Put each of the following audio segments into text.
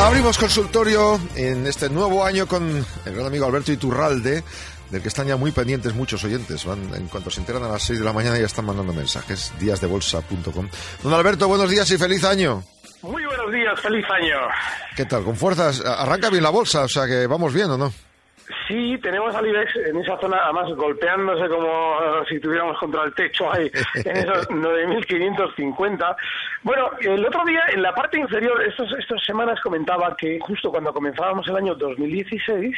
Abrimos consultorio en este nuevo año con el gran amigo Alberto Iturralde, del que están ya muy pendientes muchos oyentes. Van, en cuanto se enteran a las 6 de la mañana ya están mandando mensajes. díasdebolsa.com. Don Alberto, buenos días y feliz año. Muy buenos días, feliz año. ¿Qué tal? ¿Con fuerzas? Arranca bien la bolsa, o sea que vamos bien, ¿o no? Sí, tenemos al IBEX en esa zona, además golpeándose como eh, si tuviéramos contra el techo ahí, en esos 9.550. Bueno, el otro día, en la parte inferior, estos, estas semanas comentaba que justo cuando comenzábamos el año 2016,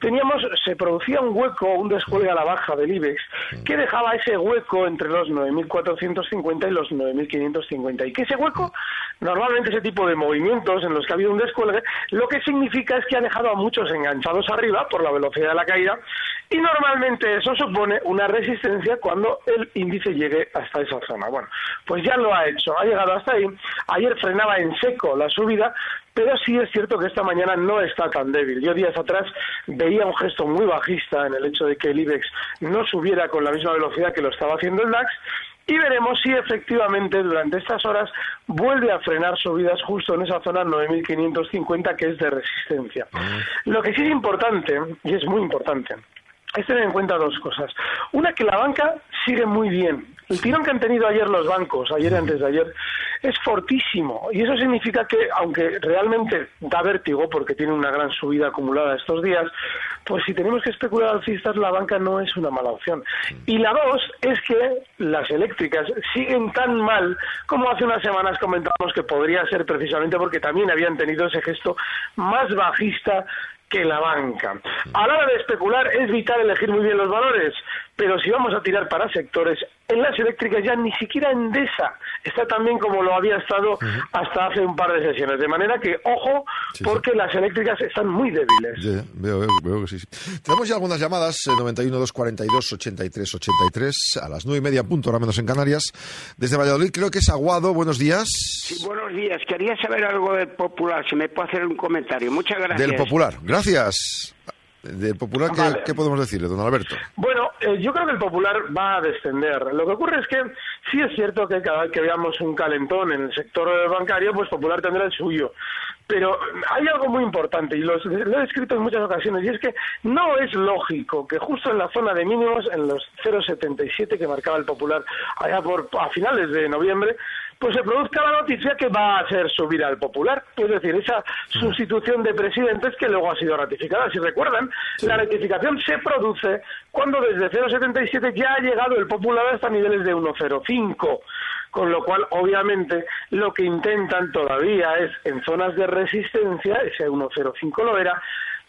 teníamos, se producía un hueco, un descuelgue a la baja del IBEX, que dejaba ese hueco entre los 9.450 y los 9.550. Y que ese hueco, normalmente ese tipo de movimientos en los que ha habido un descuelgue, lo que significa es que ha dejado a muchos enganchados arriba por la velocidad de la caída y normalmente eso supone una resistencia cuando el índice llegue hasta esa zona. Bueno, pues ya lo ha hecho, ha llegado hasta ahí. Ayer frenaba en seco la subida, pero sí es cierto que esta mañana no está tan débil. Yo días atrás veía un gesto muy bajista en el hecho de que el IBEX no subiera con la misma velocidad que lo estaba haciendo el DAX y veremos si efectivamente durante estas horas vuelve a frenar subidas justo en esa zona 9.550 que es de resistencia. Ah. Lo que sí es importante, y es muy importante, es tener en cuenta dos cosas. Una, que la banca sigue muy bien. El tirón que han tenido ayer los bancos, ayer y antes de ayer, es fortísimo. Y eso significa que, aunque realmente da vértigo, porque tiene una gran subida acumulada estos días, pues si tenemos que especular alcistas, la banca no es una mala opción. Y la dos es que las eléctricas siguen tan mal como hace unas semanas comentamos que podría ser precisamente porque también habían tenido ese gesto más bajista que la banca. A la hora de especular es vital elegir muy bien los valores, pero si vamos a tirar para sectores, en las eléctricas ya ni siquiera Endesa está tan bien como lo había estado hasta hace un par de sesiones. De manera que, ojo, porque las eléctricas están muy débiles. veo, veo, que sí, Tenemos ya algunas llamadas, 91 242 83 83, a las nueve y media punto, ahora menos en Canarias. Desde Valladolid, creo que es Aguado. Buenos días. Sí, buenos días. Quería saber algo del Popular, si me puede hacer un comentario. Muchas gracias. Del Popular, gracias. Del Popular, ¿qué, podemos decirle, don Alberto? Bueno, eh, yo creo que el Popular va a descender. Lo que ocurre es que sí es cierto que cada vez que veamos un calentón en el sector bancario, pues Popular tendrá el suyo. Pero hay algo muy importante, y lo, he escrito en muchas ocasiones, y es que no es lógico que justo en la zona de mínimos, en los 0,77 que marcaba el Popular allá por a finales de noviembre, pues se produzca la noticia que va a hacer subir al popular. Es decir, esa sustitución de presidentes que luego ha sido ratificada. Si recuerdan, la ratificación se produce cuando desde 0,77 ya ha llegado el popular hasta niveles de 1,05 con lo cual obviamente lo que intentan todavía es en zonas de resistencia, ese 105 lo era,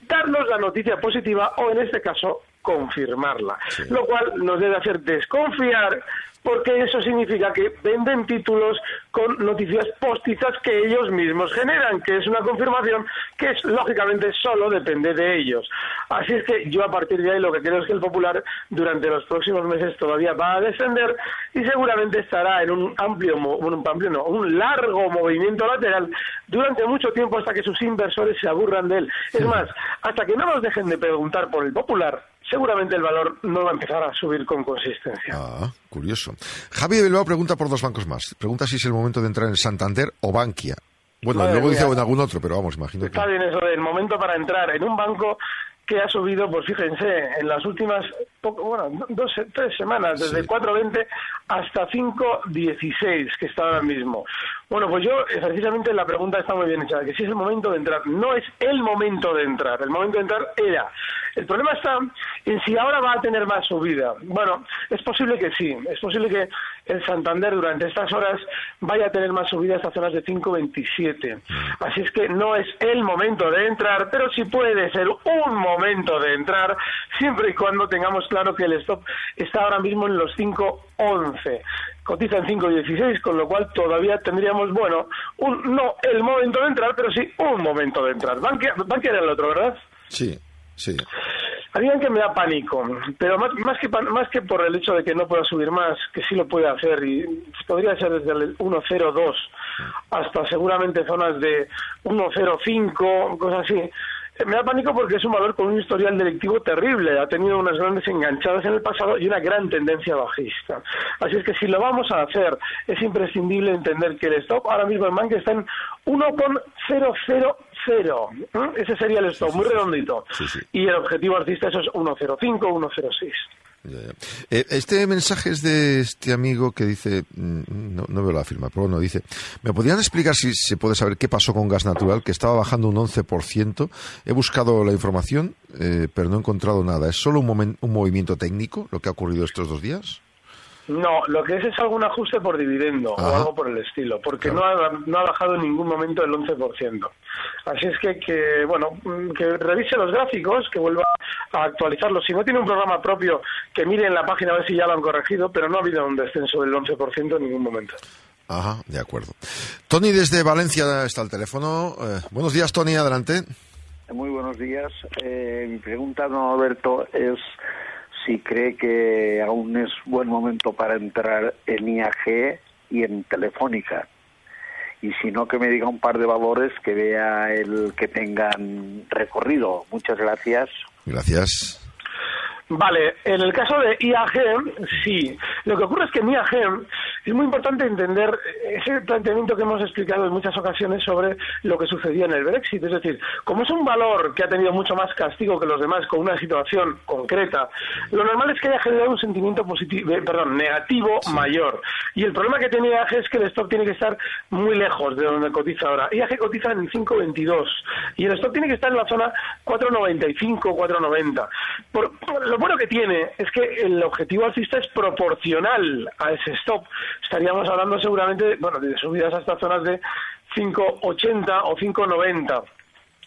darnos la noticia positiva o en este caso confirmarla, lo cual nos debe hacer desconfiar porque eso significa que venden títulos con noticias postizas que ellos mismos generan, que es una confirmación que es, lógicamente solo depende de ellos. Así es que yo a partir de ahí lo que creo es que el Popular durante los próximos meses todavía va a descender y seguramente estará en un amplio, un amplio no, un largo movimiento lateral durante mucho tiempo hasta que sus inversores se aburran de él. Es más, hasta que no nos dejen de preguntar por el Popular, seguramente el valor no va a empezar a subir con consistencia. Ah, curioso. Javi Bilbao pregunta por dos bancos más. Pregunta si es el momento de entrar en Santander o Bankia. Bueno, luego dice en algún otro, pero vamos, imagino Está bien eso del momento para entrar en un banco que ha subido, pues fíjense, en las últimas, bueno, dos, tres semanas, desde 4.20 hasta 5.16, que está ahora mismo. Bueno, pues yo, precisamente la pregunta está muy bien hecha, que si es el momento de entrar. No es el momento de entrar, el momento de entrar era. El problema está en si ahora va a tener más subida. Bueno, es posible que sí, es posible que el Santander durante estas horas vaya a tener más subida hasta zonas de 5.27. Así es que no es el momento de entrar, pero sí puede ser un momento de entrar, siempre y cuando tengamos claro que el stop está ahora mismo en los 5.11 cotiza en 5.16, con lo cual todavía tendríamos, bueno, un, no el momento de entrar, pero sí un momento de entrar. Bankia, Bankia era el otro, ¿verdad? Sí, sí. Habían que me da pánico, pero más, más, que, más que por el hecho de que no pueda subir más, que sí lo puede hacer, y podría ser desde el 1.02 hasta seguramente zonas de 1.05, cosas así, me da pánico porque es un valor con un historial delictivo terrible. Ha tenido unas grandes enganchadas en el pasado y una gran tendencia bajista. Así es que si lo vamos a hacer, es imprescindible entender que el stop ahora mismo en Bank está en 1,000. Ese sería el stop, muy redondito. Y el objetivo alcista eso es 1,05, 1,06. Eh, este mensaje es de este amigo que dice, mm, no, veo la firma, pero bueno, dice, ¿me podrían explicar si se puede saber qué pasó con gas natural, que estaba bajando un 11%? He buscado la información, eh, pero no he encontrado nada. ¿Es solo un, un movimiento técnico lo que ha ocurrido estos dos días? No, lo que es es algún ajuste por dividendo o algo por el estilo, porque no, ha, no ha bajado en ningún momento el 11%. Así es que, que, bueno, que revise los gráficos, que vuelva a actualizarlos. Si no tiene un programa propio, que mire en la página a ver si ya lo han corregido, pero no ha habido un descenso del 11% en ningún momento. Ajá, de acuerdo. Tony desde Valencia está al teléfono. Eh, buenos días, Tony, adelante. Muy buenos días. Eh, mi pregunta, don Alberto, es si cree que aún es buen momento para entrar en IAG y en Telefónica. Y si no, que me diga un par de valores que vea el que tengan recorrido. Muchas gracias. Gracias. Vale, en el caso de IAG, sí. Lo que ocurre es que en IAG es muy importante entender ese planteamiento que hemos explicado en muchas ocasiones sobre lo que sucedía en el Brexit. Es decir, como es un valor que ha tenido mucho más castigo que los demás con una situación concreta, lo normal es que haya generado un sentimiento positivo, eh, perdón, negativo mayor. Y el problema que tiene IAG es que el stock tiene que estar muy lejos de donde cotiza ahora. IAG cotiza en 5.22 y el stock tiene que estar en la zona 4.95, 4.90. Por, lo bueno que tiene es que el objetivo alcista es proporcional a ese stop. Estaríamos hablando seguramente bueno, de subidas hasta zonas de 5,80 o 5,90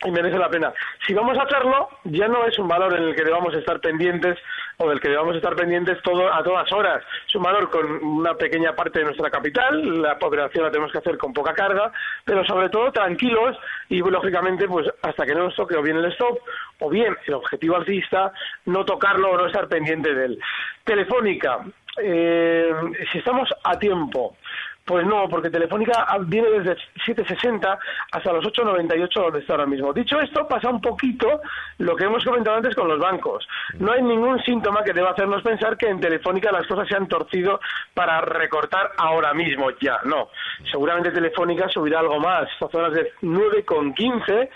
y merece la pena. Si vamos a hacerlo, ya no es un valor en el que debamos estar pendientes o del que debamos estar pendientes todo, a todas horas. Es un valor con una pequeña parte de nuestra capital, la operación la tenemos que hacer con poca carga, pero sobre todo tranquilos y lógicamente pues hasta que no nos toque o bien el stop o bien el objetivo alcista, no tocarlo o no estar pendiente de él. Telefónica, eh, si estamos a tiempo, pues no, porque Telefónica viene desde 7.60 hasta los 8.98 donde está ahora mismo. Dicho esto, pasa un poquito lo que hemos comentado antes con los bancos. No hay ningún síntoma que deba hacernos pensar que en Telefónica las cosas se han torcido para recortar ahora mismo ya. No, seguramente Telefónica subirá algo más, a zonas de 9,15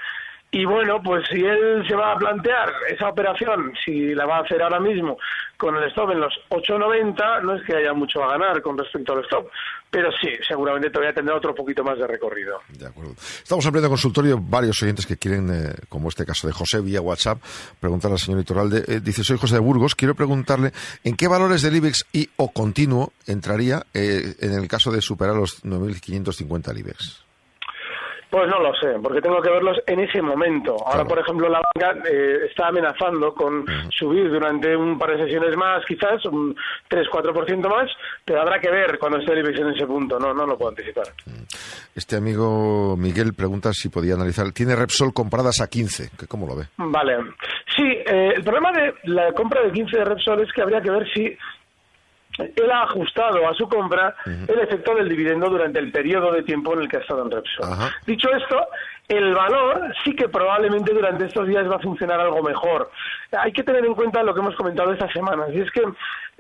y bueno, pues si él se va a plantear esa operación, si la va a hacer ahora mismo con el stop en los 8.90, no es que haya mucho a ganar con respecto al stop, pero sí, seguramente todavía tendrá otro poquito más de recorrido. De acuerdo. Estamos ampliando consultorio varios oyentes que quieren, eh, como este caso de José vía WhatsApp, preguntar al señor Iturralde. Eh, dice, soy José de Burgos, quiero preguntarle en qué valores del IBEX y o continuo entraría eh, en el caso de superar los 9.550 del IBEX. Pues no lo sé, porque tengo que verlos en ese momento. Ahora, por ejemplo, la banca eh, está amenazando con subir durante un par de sesiones más, quizás un 3-4% más, pero habrá que ver cuando esté el IBEX en ese punto, no, no lo puedo anticipar. Este amigo Miguel pregunta si podía analizar. Tiene Repsol compradas a 15, ¿cómo lo ve? Vale. Sí, eh, el problema de la compra de 15 de Repsol es que habría que ver si él ha ajustado a su compra el efecto del dividendo durante el periodo de tiempo en el que ha estado en Repsol. Dicho esto, el valor sí que probablemente durante estos días va a funcionar algo mejor. Hay que tener en cuenta lo que hemos comentado estas semanas, y es que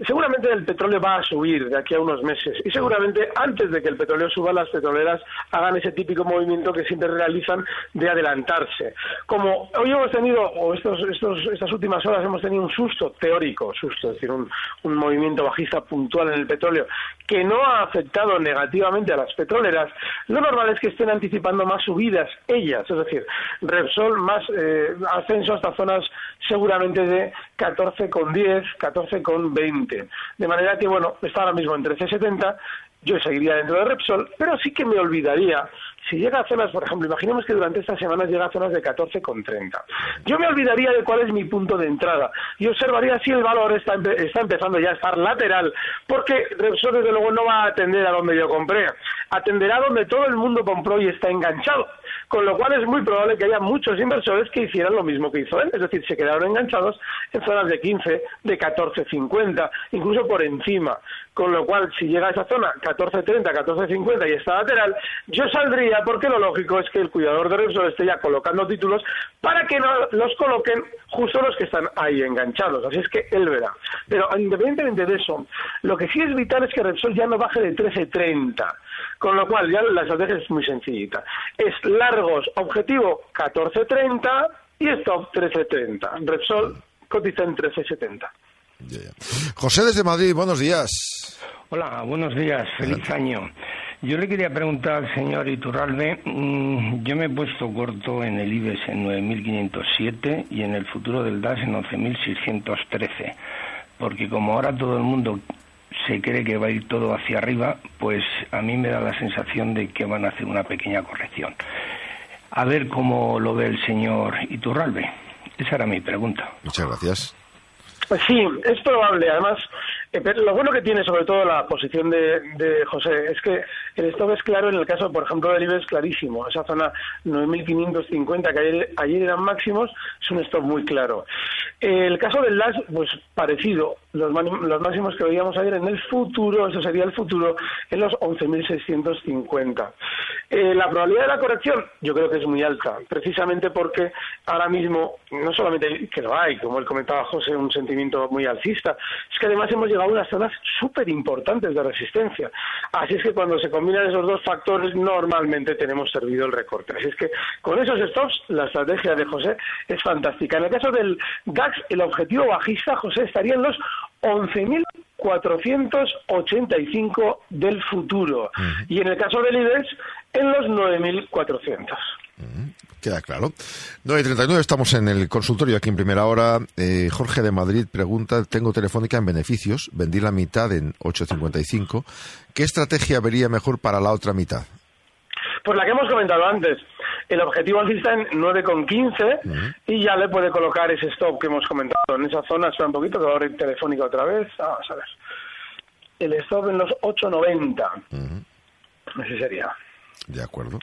seguramente el petróleo va a subir de aquí a unos meses, y seguramente antes de que el petróleo suba, las petroleras hagan ese típico movimiento que siempre realizan de adelantarse. Como hoy hemos tenido, o estos, estos, estas últimas horas hemos tenido un susto teórico, susto, es decir, un, un movimiento bajista puntual en el petróleo, que no ha afectado negativamente a las petroleras, lo normal es que estén anticipando más subidas es decir, Repsol más eh, ascenso hasta zonas seguramente de 14,10, 14,20. De manera que, bueno, está ahora mismo en 13,70 yo seguiría dentro de Repsol, pero sí que me olvidaría si llega a zonas, por ejemplo, imaginemos que durante estas semanas llega a zonas de 14,30. Yo me olvidaría de cuál es mi punto de entrada y observaría si el valor está, está empezando ya a estar lateral, porque Repsol desde luego no va a atender a donde yo compré, atenderá donde todo el mundo compró y está enganchado, con lo cual es muy probable que haya muchos inversores que hicieran lo mismo que hizo él, es decir, se quedaron enganchados en zonas de 15, de 14,50, incluso por encima, con lo cual si llega a esa zona 14.30, 14.50 y está lateral, yo saldría porque lo lógico es que el cuidador de Repsol esté ya colocando títulos para que no los coloquen justo los que están ahí enganchados. Así es que él verá. Pero independientemente de eso, lo que sí es vital es que Repsol ya no baje de 13.30. Con lo cual ya la estrategia es muy sencillita. Es largos, objetivo 14.30 y stop 13.30. Repsol cotiza en 13.70. José desde Madrid, buenos días. Hola, buenos días, feliz año. Yo le quería preguntar al señor Iturralde, mm, yo me he puesto corto en el IBEX en 9.507 y en el futuro del DAS en 11.613, porque como ahora todo el mundo se cree que va a ir todo hacia arriba, pues a mí me da la sensación de que van a hacer una pequeña corrección. A ver cómo lo ve el señor Iturralde. Esa era mi pregunta. Muchas gracias. Pues sí, es probable. Además, eh, lo bueno que tiene sobre todo la posición de, de, José es que el stop es claro en el caso, por ejemplo, del IBEX clarísimo. Esa zona 9.550 que ayer, eran máximos es un stop muy claro. El caso del LAS, pues parecido. Los, los máximos que veíamos ayer en el futuro, eso sería el futuro, en los 11.650. Eh, la probabilidad de la corrección yo creo que es muy alta, precisamente porque ahora mismo, no solamente que lo hay, como él comentaba José, un sentimiento muy alcista, es que además hemos llegado a unas zonas súper importantes de resistencia. Así es que cuando se combinan esos dos factores, normalmente tenemos servido el recorte. Así es que con esos stops, la estrategia de José es fantástica. En el caso del DAX, el objetivo bajista, José, estaría en los 11.485 del futuro. Y en el caso del IBEX, en los 9.400. Queda claro. 9.39, estamos en el consultorio aquí en primera hora. Eh, Jorge de Madrid pregunta, tengo telefónica en beneficios, vendí la mitad en 8.55. ¿Qué estrategia vería mejor para la otra mitad? Pues la que hemos comentado antes. El objetivo está en 9,15 y ya le puede colocar ese stop que hemos comentado. En esa zona, espera un poquito, que va a abrir telefónica otra vez. Vamos a ver. El stop en los 8,90. Ese sería. De acuerdo.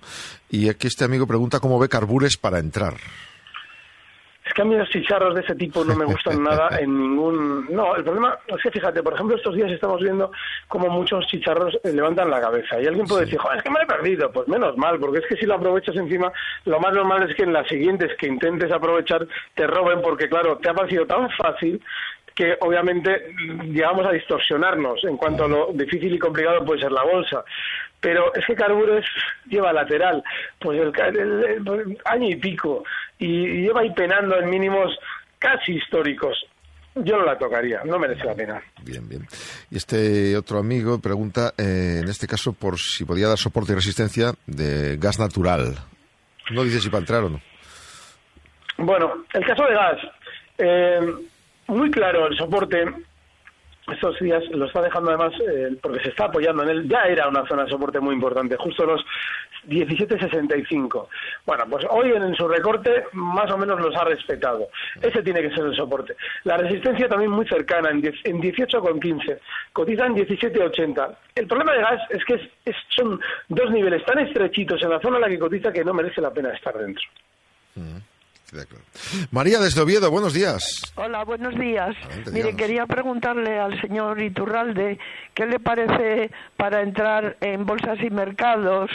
Y aquí este amigo pregunta cómo ve Carbures para entrar. Es que a mí los chicharros de ese tipo no me gustan nada en ningún... No, el problema es que fíjate, por ejemplo, estos días estamos viendo cómo muchos chicharros levantan la cabeza y alguien puede decir, Joder, es que me lo he perdido. Pues menos mal, porque es que si lo aprovechas encima, lo más normal es que en las siguientes que intentes aprovechar te roben porque, claro, te ha parecido tan fácil que obviamente llegamos a distorsionarnos en cuanto a lo difícil y complicado puede ser la bolsa pero es que Carbures lleva lateral, pues el, año y pico, y, lleva ahí penando en mínimos casi históricos. Yo no la tocaría, no merece la pena. Bien, bien. Y este otro amigo pregunta, eh, en este caso, por si podía dar soporte y resistencia de gas natural. No dice si para entrar o no. Bueno, el caso de gas, eh, muy claro el soporte estos días lo está dejando además eh, porque se está apoyando en él. Ya era una zona de soporte muy importante, justo los 17.65. Bueno, pues hoy en, su recorte más o menos los ha respetado. Ese tiene que ser el soporte. La resistencia también muy cercana, en, 10, en 18,15. Cotiza en 17,80. El problema de gas es que son dos niveles tan estrechitos en la zona en la que cotiza que no merece la pena estar dentro. Mm. María desde Oviedo, buenos días. Hola, buenos días. Mire, quería preguntarle al señor Iturralde qué le parece para entrar en bolsas y mercados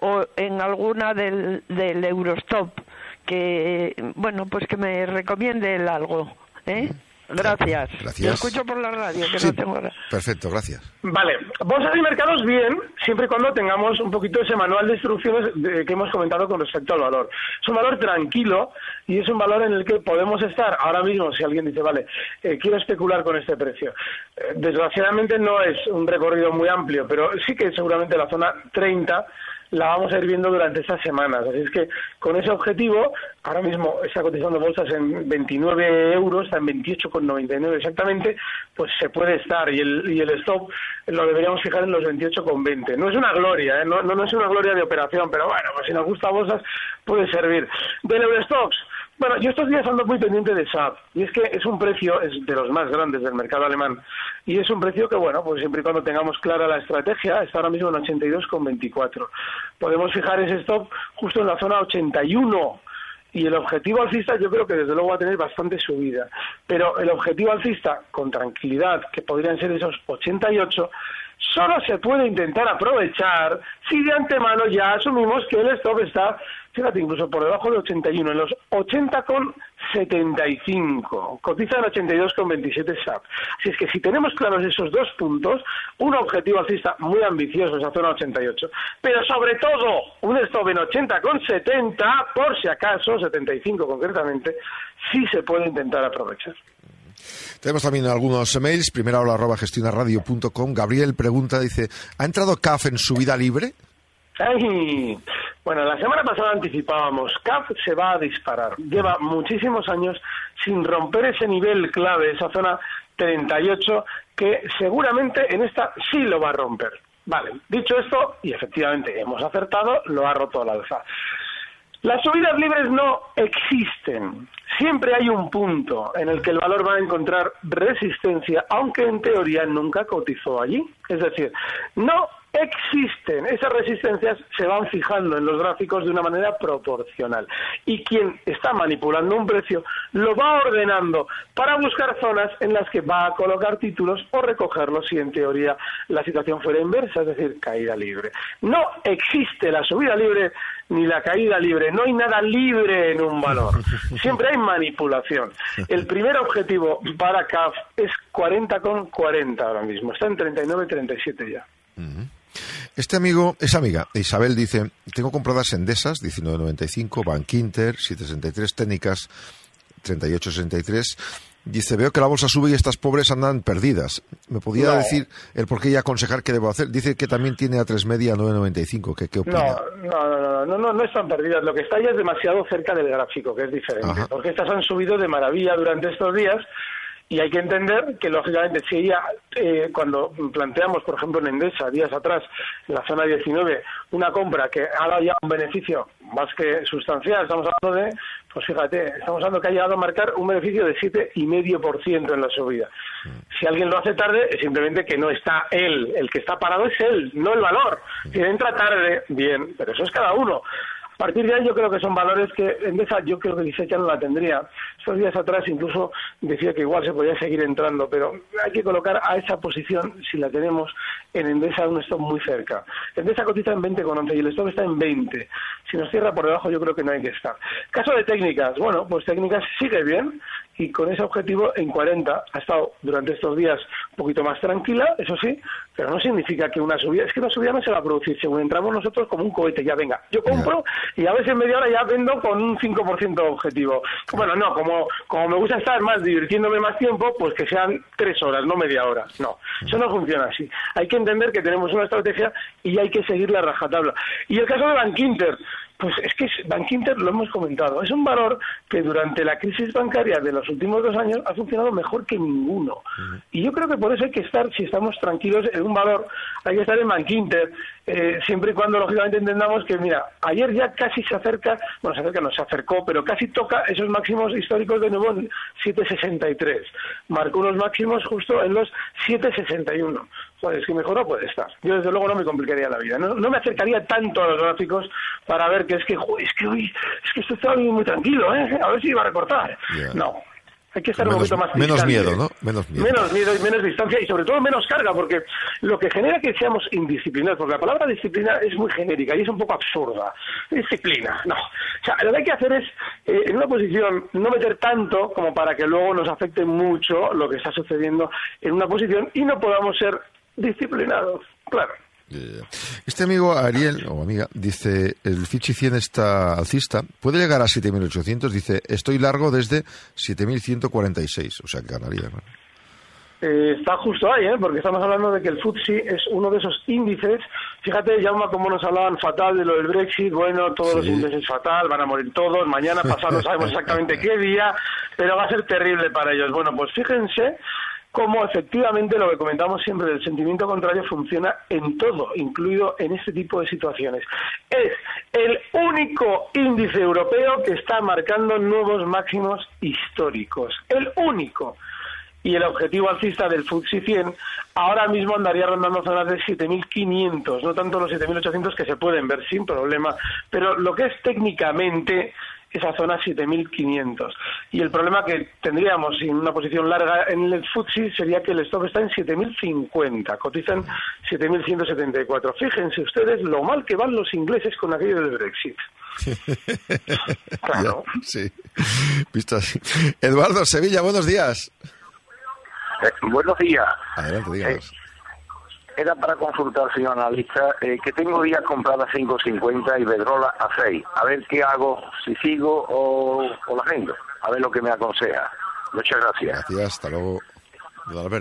o en alguna del, del Eurostop, que, bueno, pues que me recomiende el algo. ¿eh? Gracias. Gracias. Lo escucho por la radio, que no tengo... Perfecto, gracias. Vale, bolsas y mercados bien, siempre y cuando tengamos un poquito ese manual de instrucciones que hemos comentado con respecto al valor. Es un valor tranquilo y es un valor en el que podemos estar ahora mismo, si alguien dice, vale, eh, quiero especular con este precio. Eh, desgraciadamente no es un recorrido muy amplio, pero sí que seguramente la zona 30 la vamos a ir viendo durante estas semanas. Así es que con ese objetivo, ahora mismo está cotizando bolsas en 29 euros, está en 28,99 exactamente, pues se puede estar y el, y el stop lo deberíamos fijar en los 28,20. No es una gloria, ¿eh? no, no, es una gloria de operación, pero bueno, pues si nos gusta bolsas puede servir. Del Eurostox, bueno, yo estos días ando muy pendiente de SAP y es que es un precio es de los más grandes del mercado alemán y es un precio que, bueno, pues siempre y cuando tengamos clara la estrategia, está ahora mismo en 82,24. Podemos fijar ese stop justo en la zona 81 y el objetivo alcista yo creo que desde luego va a tener bastante subida. Pero el objetivo alcista, con tranquilidad, que podrían ser esos 88, solo se puede intentar aprovechar si de antemano ya asumimos que el stop está fíjate, incluso por debajo de 81, en los 80,75. Cotiza en 82,27 SAP. Así es que si tenemos claros esos dos puntos, un objetivo alcista muy ambicioso, esa zona 88, pero sobre todo un stop en 80,70, por si acaso, 75 concretamente, sí se puede intentar aprovechar. Tenemos también algunos emails. Primera hora arroba gestionaradio.com. Gabriel pregunta, dice, ¿ha entrado CAF en su vida libre? Bueno, la semana pasada anticipábamos, CAF se va a disparar. Lleva muchísimos años sin romper ese nivel clave, esa zona 38, que seguramente en esta sí lo va a romper. Vale, dicho esto, y efectivamente hemos acertado, lo ha roto al alza. Las subidas libres no existen. Siempre hay un punto en el que el valor va a encontrar resistencia, aunque en teoría nunca cotizó allí. Es decir, no existen. Esas resistencias se van fijando en los gráficos de una manera proporcional. Y quien está manipulando un precio lo va ordenando para buscar zonas en las que va a colocar títulos o recogerlos si en teoría la situación fuera inversa, es decir, caída libre. No existe la subida libre ni la caída libre. No hay nada libre en un valor. Siempre hay manipulación. El primer objetivo para CAF es 40,40 40 ahora mismo. Está en 39,37 ya. Este amigo, esa amiga, Isabel dice, tengo compradas Endesas, 19.95, Bank Inter, 763, Técnicas, 38.63. Dice, veo que la bolsa sube y estas pobres andan perdidas. ¿Me podía decir el por qué y aconsejar qué debo hacer? Dice que también tiene a 3 media 9.95. ¿Qué, ¿Qué opina? No, no, no, no, no, no, están perdidas. Lo que está ya es demasiado cerca del gráfico, que es diferente. Porque estas han subido de maravilla durante estos días y hay que entender que, lógicamente, si ella, eh, cuando planteamos, por ejemplo, en Endesa, días atrás, en la zona 19, una compra que ha dado ya un beneficio más que sustancial, estamos hablando de, pues fíjate, estamos hablando que ha llegado a marcar un beneficio de 7,5% en la subida. Si alguien lo hace tarde, es simplemente que no está él, el que está parado es él, no el valor. Si entra tarde, bien, pero eso es cada uno. Partir de ahí yo creo que son valores que Endesa yo creo que dice ya no la tendría. Estos días atrás incluso decía que igual se podía seguir entrando, pero hay que colocar a esa posición, si la tenemos, en Endesa un stop muy cerca. Endesa cotiza en 20,11 y el stop está en 20. Si nos cierra por debajo yo creo que no hay que estar. Caso de técnicas, bueno, pues técnicas sigue bien, y con ese objetivo en 40 ha estado durante estos días un poquito más tranquila, eso sí, pero no significa que una subida, es que una subida no se va a producir, según entramos nosotros como un cohete, ya venga, yo compro y a veces en media hora ya vendo con un 5% objetivo. Bueno, no, como, como me gusta estar más divirtiéndome más tiempo, pues que sean tres horas, no media hora. No, eso no funciona así. Hay que entender que tenemos una estrategia y hay que seguir la rajatabla. Y el caso de Bank Inter, pues es que Bank Inter, lo hemos comentado, es un valor que durante la crisis bancaria de los últimos dos años ha funcionado mejor que ninguno. Y yo creo que por eso hay que estar, si estamos tranquilos en un valor, hay que estar en Bank Inter, eh, siempre y cuando lógicamente entendamos que, mira, ayer ya casi se acerca, bueno, se acerca, no se acercó, pero casi toca esos máximos históricos de nuevo en 7,63. Marcó unos máximos justo en los 7,61 pues es que mejor no puede estar. Yo desde luego no me complicaría la vida. No, me acercaría tanto a los gráficos para ver que es que, es que, uy, es que esto está muy tranquilo, ¿eh? A ver si iba a recortar. No, hay que estar un poquito más Menos miedo, ¿no? Menos miedo. Menos miedo y menos distancia y sobre todo menos carga, porque lo que genera que seamos indisciplinados, porque la palabra disciplina es muy genérica y es un poco absurda. Disciplina, no. O sea, lo que hay que hacer es, eh, en una posición, no meter tanto como para que luego nos afecte mucho lo que está sucediendo en una posición y no podamos ser disciplinados, claro. Este amigo Ariel, o amiga, dice, el Fichi 100 está alcista, puede llegar a 7.800, dice, estoy largo desde 7.146, o sea, que ganaría. Eh, está justo ahí, ¿eh? porque estamos hablando de que el FTSE es uno de esos índices Fíjate, Jauma, cómo nos hablaban fatal de lo del Brexit. Bueno, todos los ingleses fatal, van a morir todos. Mañana pasado no sabemos exactamente qué día, pero va a ser terrible para ellos. Bueno, pues fíjense cómo efectivamente lo que comentamos siempre del sentimiento contrario funciona en todo, incluido en este tipo de situaciones. Es el único índice europeo que está marcando nuevos máximos históricos. El único y el objetivo alcista del FTSE 100 ahora mismo andaría rondando zonas de 7.500, no tanto los 7.800 que se pueden ver sin problema, pero lo que es técnicamente esa zona 7.500. Y el problema que tendríamos en una posición larga en el FTSE sería que el stop está en 7.050, cotizan 7.174. Fíjense ustedes lo mal que van los ingleses con aquello del Brexit. claro. sí, visto así. Eduardo Sevilla, buenos días. Eh, buenos días. Adelante, díganos. Eh, era para consultar, señor analista, eh, que tengo días compradas 5.50 y Bedrola a 6. A ver qué hago, si sigo o, o la vendo. A ver lo que me aconseja. Muchas gracias. Gracias, hasta luego.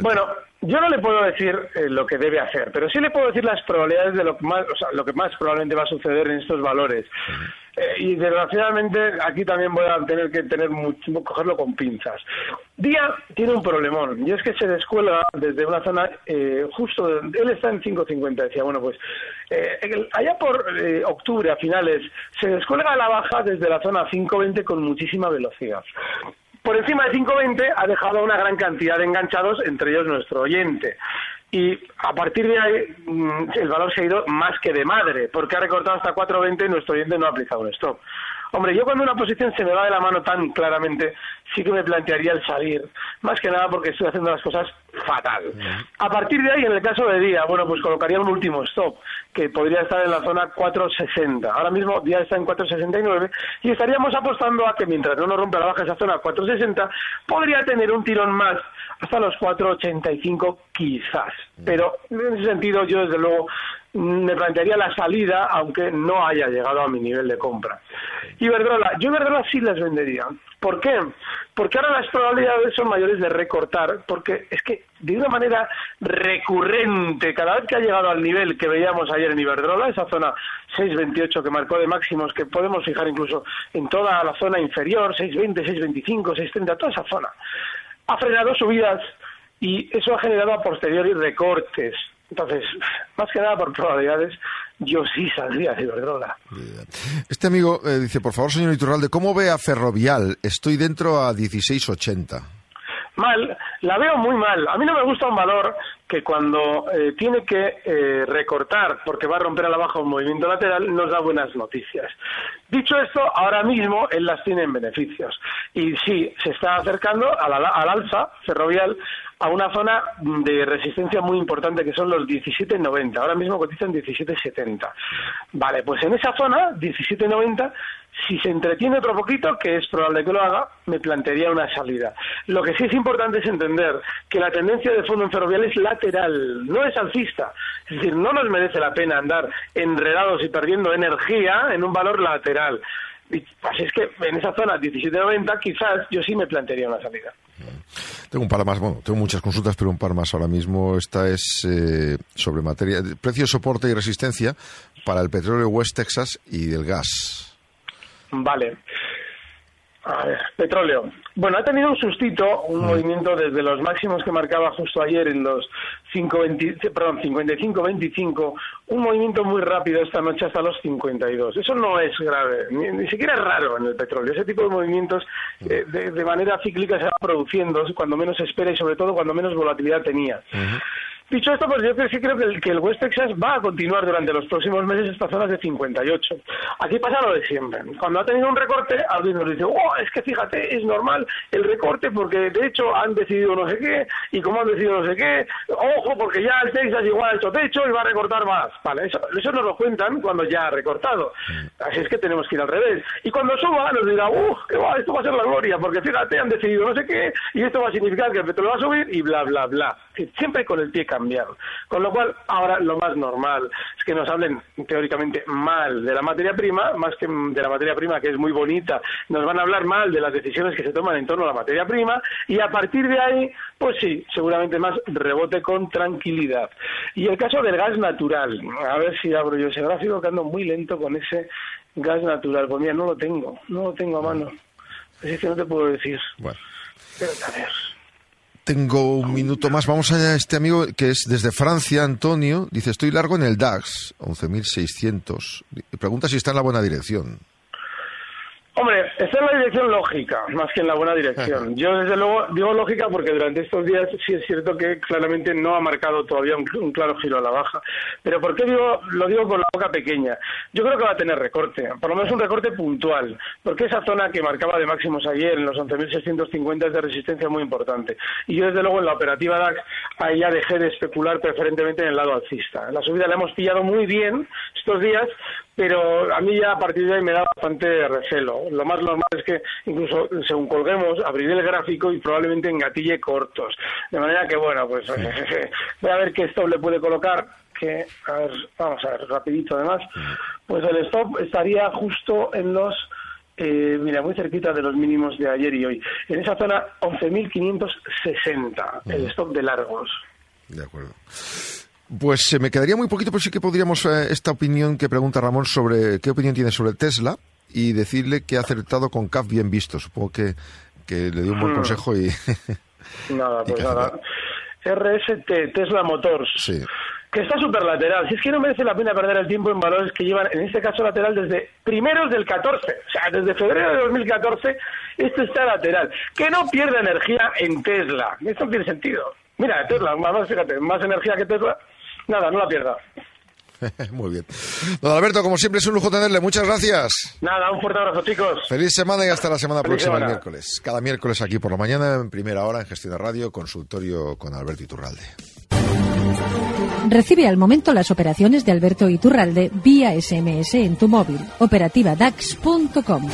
Bueno, yo no le puedo decir eh, lo que debe hacer, pero sí le puedo decir las probabilidades de lo que más, o sea, lo que más probablemente va a suceder en estos valores. Y desgraciadamente aquí también voy a tener que tener mucho, cogerlo con pinzas. Día tiene un problemón y es que se descuelga desde una zona eh, justo, él está en 5.50, decía, bueno pues allá por octubre a finales se descuelga a la baja desde la zona 5.20 con muchísima velocidad por encima de 5.20 ha dejado una gran cantidad de enganchados, entre ellos nuestro oyente. Y a partir de ahí mm, el valor se ha ido más que de madre, porque ha recortado hasta 4.20 y nuestro oyente no ha aplicado un stop. Hombre, yo cuando una posición se me va de la mano tan claramente, sí que me plantearía el salir. Más que nada porque estoy haciendo las cosas fatal. A partir de ahí, en el caso de día, bueno, pues colocaría un último stop, que podría estar en la zona 460. Ahora mismo día está en 469 y estaríamos apostando a que mientras no nos rompa la baja esa zona 460, podría tener un tirón más hasta los 485 quizás. Pero en ese sentido yo desde luego me plantearía la salida aunque no haya llegado a mi nivel de compra. Iberdrola, yo Iberdrola sí las vendería. ¿Por qué? Porque ahora las probabilidades son mayores de recortar, porque es que de una manera recurrente, cada vez que ha llegado al nivel que veíamos ayer en Iberdrola, esa zona 6.28 que marcó de máximos, que podemos fijar incluso en toda la zona inferior, 6.20, 6.25, 6.30, toda esa zona, ha frenado subidas y eso ha generado a posteriori recortes. Entonces, más que nada por probabilidades, yo sí saldría de Iberdrola. Este amigo eh, dice, por favor, señor Iturralde, ¿cómo ve a Ferrovial? Estoy dentro a 16.80. Mal, la veo muy mal. A mí no me gusta un valor que cuando eh, tiene que eh, recortar porque va a romper a la baja un movimiento lateral nos da buenas noticias. Dicho esto, ahora mismo él las tiene en beneficios. Y sí, se está acercando al, al alza ferrovial a una zona de resistencia muy importante que son los 17.90. Ahora mismo cotizan 17.70. Vale, pues en esa zona, 17.90, si se entretiene otro poquito, que es probable que lo haga, me plantearía una salida. Lo que sí es importante es entender que la tendencia de fondo en ferrovial es lateral, no es alcista. Es decir, no nos merece la pena andar enredados y perdiendo energía en un valor lateral. así es que en esa zona 17.90 quizás yo sí me plantearía una salida. Tengo un par más, bueno, tengo muchas consultas, pero un par más ahora mismo. Esta es eh, sobre materia, precio, soporte y resistencia para el petróleo West Texas y del gas. Vale. A ver, petróleo. Bueno, ha tenido un sustito, un mm. movimiento desde los máximos que marcaba justo ayer en los 55-25, un movimiento muy rápido esta noche hasta los 52. Eso no es grave, ni, siquiera es raro en el petróleo. Ese tipo de movimientos eh, de, manera cíclica se va produciendo cuando menos espera y sobre todo cuando menos volatilidad tenía. Dicho esto, pues yo sí creo que el, que el West Texas va a continuar durante los próximos meses estas zonas de 58. Aquí pasa lo de siempre. Cuando ha tenido un recorte, alguien nos dice, oh, es que fíjate, es normal el recorte porque de hecho han decidido no sé qué y como han decidido no sé qué, ojo, porque ya el Texas igual ha hecho techo y va a recortar más. Vale, eso, eso nos lo cuentan cuando ya ha recortado. Así es que tenemos que ir al revés. Y cuando suba nos dirá, uff, esto va a ser la gloria porque fíjate, han decidido no sé qué y esto va a significar que el petróleo va a subir y bla, bla, bla. Siempre con el pie cambiar. Con lo cual, ahora lo más normal es que nos hablen teóricamente mal de la materia prima, más que de la materia prima que es muy bonita, nos van a hablar mal de las decisiones que se toman en torno a la materia prima y a partir de ahí, pues sí, seguramente más rebote con tranquilidad. Y el caso del gas natural, a ver si abro yo ese gráfico que ando muy lento con ese gas natural. Pues mira, no lo tengo, no lo tengo a mano. Así que no te puedo decir. Bueno. Tengo un minuto más. Vamos a este amigo que es desde Francia, Antonio. Dice, estoy largo en el DAX, 11.600. Pregunta si está en la buena dirección. Hombre, está en la dirección lógica, más que en la buena dirección. Yo, desde luego, digo lógica porque durante estos días sí es cierto que claramente no ha marcado todavía un, claro giro a la baja. Pero ¿por qué digo, lo digo con la boca pequeña? Yo creo que va a tener recorte, por lo menos un recorte puntual, porque esa zona que marcaba de máximos ayer, en los 11.650, es de resistencia muy importante. Y yo, desde luego, en la operativa DAX, ahí ya dejé de especular preferentemente en el lado alcista. La subida la hemos pillado muy bien estos días, pero a mí ya a partir de ahí me da bastante recelo. Lo más normal es que incluso según colguemos, abriré el gráfico y probablemente engatille cortos. De manera que, bueno, pues voy a ver qué stop le puede colocar que, a ver, vamos a ver, rapidito además, pues el stop estaría justo en los, eh, mira, muy cerquita de los mínimos de ayer y hoy. En esa zona, 11.560, el stop de largos. De acuerdo. Pues eh, me quedaría muy poquito, pero sí que podríamos eh, esta opinión que pregunta Ramón sobre qué opinión tiene sobre Tesla y decirle que ha acertado con CAF bien visto. Supongo que, que le dio un buen hmm. consejo y... nada, pues nada. RST, Tesla Motors. Sí. Que está súper lateral. Si es que no merece la pena perder el tiempo en valores que llevan, en este caso lateral, desde primeros del 14. O sea, desde febrero de 2014, esto está lateral. Que no pierda energía en Tesla. Esto tiene sentido. Mira, Tesla, más, fíjate, más energía que Tesla nada, no la pierda. Muy bien. Don Alberto, como siempre es un lujo tenerle. Muchas gracias. Nada, un fuerte abrazo, chicos. Feliz semana y hasta la semana próxima, el miércoles. Cada miércoles aquí por la mañana, en primera hora, en Gestión de Radio, consultorio con Alberto Iturralde. Recibe al momento las operaciones de Alberto Iturralde vía SMS en tu móvil. Operativa DAX.com.